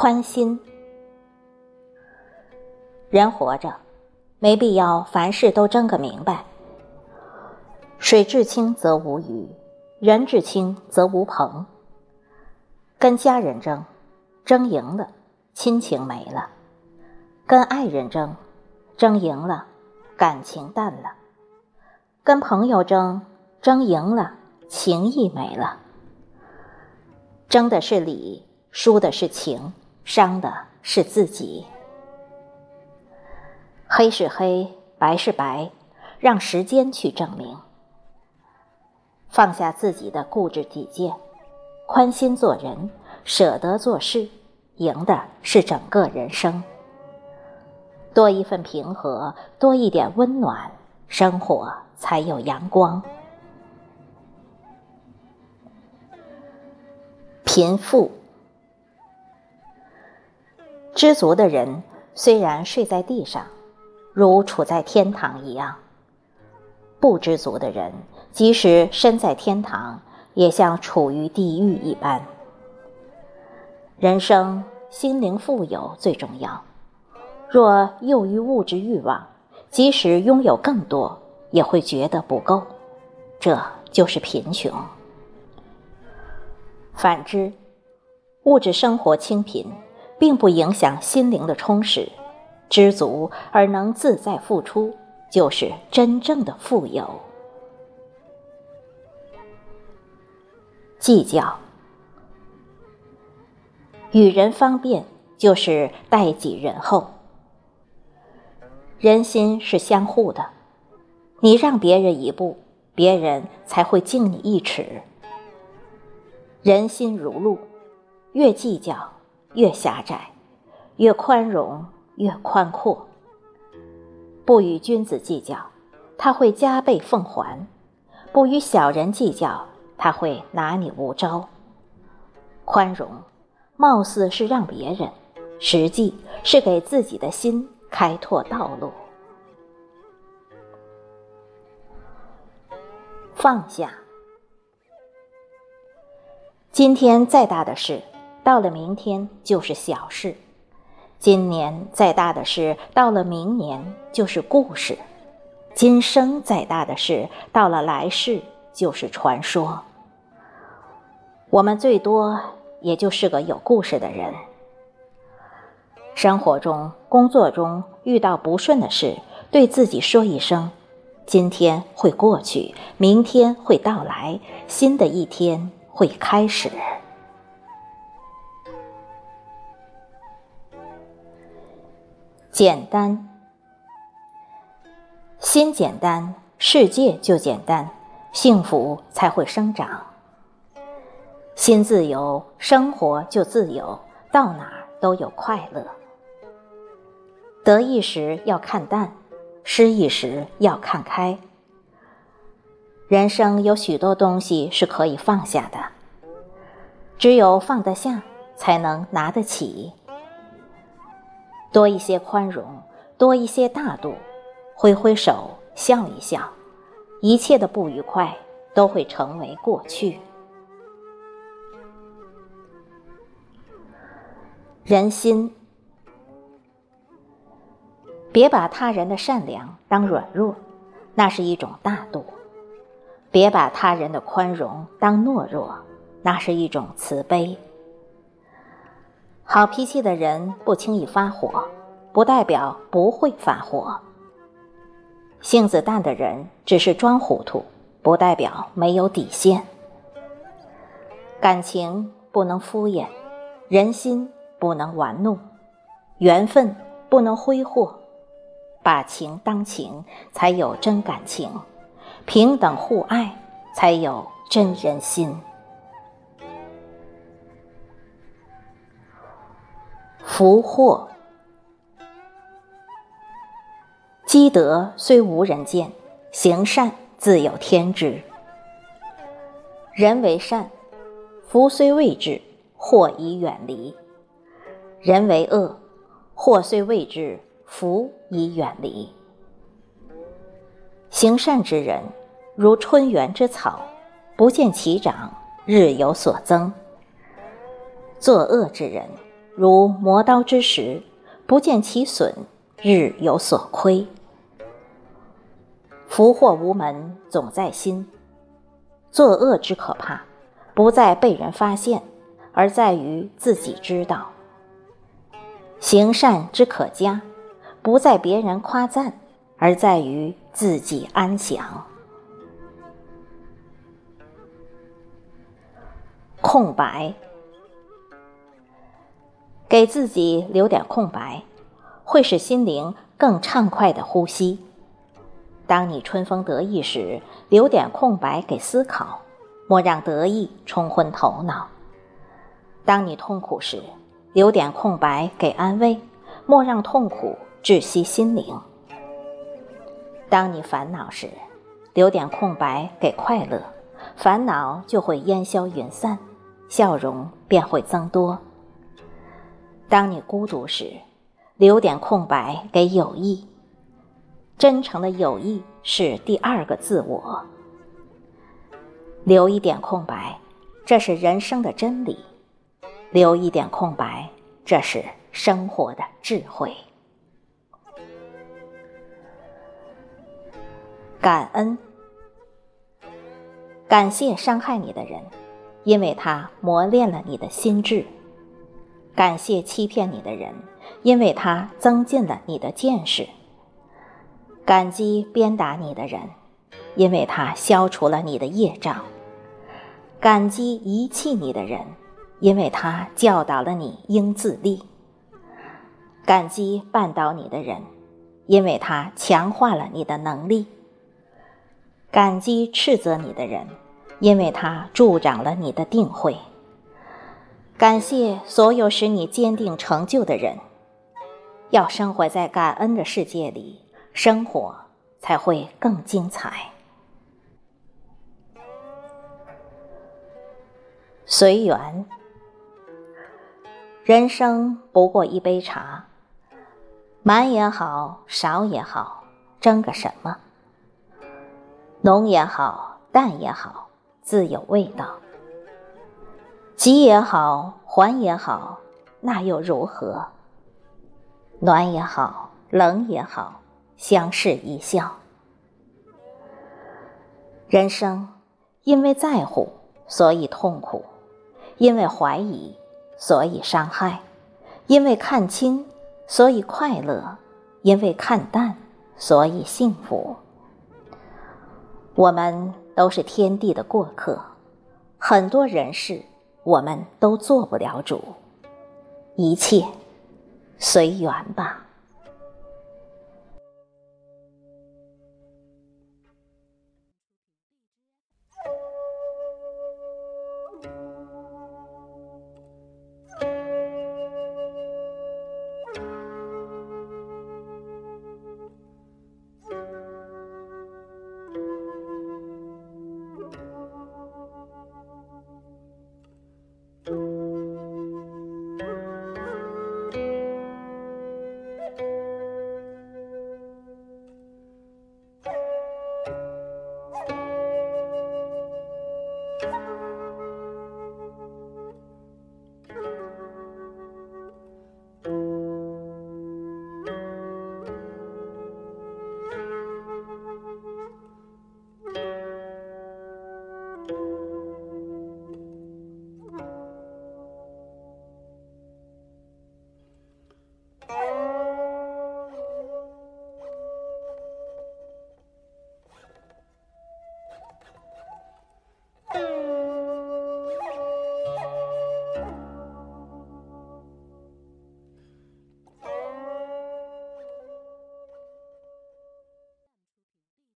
宽心。人活着，没必要凡事都争个明白。水至清则无鱼，人至清则无朋。跟家人争，争赢了，亲情没了；跟爱人争，争赢了，感情淡了；跟朋友争，争赢了，情谊没了。争的是理，输的是情，伤的是自己。黑是黑，白是白，让时间去证明。放下自己的固执己见。宽心做人，舍得做事，赢的是整个人生。多一份平和，多一点温暖，生活才有阳光。贫富，知足的人虽然睡在地上，如处在天堂一样；不知足的人，即使身在天堂。也像处于地狱一般。人生心灵富有最重要。若囿于物质欲望，即使拥有更多，也会觉得不够，这就是贫穷。反之，物质生活清贫，并不影响心灵的充实。知足而能自在付出，就是真正的富有。计较，与人方便就是待己仁厚。人心是相互的，你让别人一步，别人才会敬你一尺。人心如路，越计较越狭窄，越宽容越宽阔。不与君子计较，他会加倍奉还；不与小人计较。他会拿你无招。宽容，貌似是让别人，实际是给自己的心开拓道路。放下，今天再大的事，到了明天就是小事；今年再大的事，到了明年就是故事；今生再大的事，到了来世就是传说。我们最多也就是个有故事的人。生活中、工作中遇到不顺的事，对自己说一声：“今天会过去，明天会到来，新的一天会开始。”简单，心简单，世界就简单，幸福才会生长。心自由，生活就自由，到哪儿都有快乐。得意时要看淡，失意时要看开。人生有许多东西是可以放下的，只有放得下，才能拿得起。多一些宽容，多一些大度，挥挥手，笑一笑，一切的不愉快都会成为过去。人心，别把他人的善良当软弱，那是一种大度；别把他人的宽容当懦弱，那是一种慈悲。好脾气的人不轻易发火，不代表不会发火；性子淡的人只是装糊涂，不代表没有底线。感情不能敷衍，人心。不能玩弄，缘分不能挥霍，把情当情，才有真感情；平等互爱，才有真人心。福祸，积德虽无人见，行善自有天知。人为善，福虽未至，祸已远离。人为恶，祸虽未至，福已远离。行善之人，如春园之草，不见其长，日有所增；作恶之人，如磨刀之石，不见其损，日有所亏。福祸无门，总在心。作恶之可怕，不在被人发现，而在于自己知道；行善之可嘉，不在别人夸赞，而在于自己安详。空白，给自己留点空白，会使心灵更畅快的呼吸。当你春风得意时，留点空白给思考，莫让得意冲昏头脑；当你痛苦时，留点空白给安慰，莫让痛苦窒息心灵；当你烦恼时，留点空白给快乐，烦恼就会烟消云散，笑容便会增多；当你孤独时，留点空白给友谊。真诚的友谊是第二个自我。留一点空白，这是人生的真理；留一点空白，这是生活的智慧。感恩，感谢伤害你的人，因为他磨练了你的心智；感谢欺骗你的人，因为他增进了你的见识。感激鞭打你的人，因为他消除了你的业障；感激遗弃你的人，因为他教导了你应自立；感激绊倒你的人，因为他强化了你的能力；感激斥责你的人，因为他助长了你的定慧。感谢所有使你坚定成就的人，要生活在感恩的世界里。生活才会更精彩。随缘，人生不过一杯茶，满也好，少也好，争个什么？浓也好，淡也好，自有味道。急也好，缓也好，那又如何？暖也好，冷也好。相视一笑。人生因为在乎，所以痛苦；因为怀疑，所以伤害；因为看清，所以快乐；因为看淡，所以幸福。我们都是天地的过客，很多人事我们都做不了主，一切随缘吧。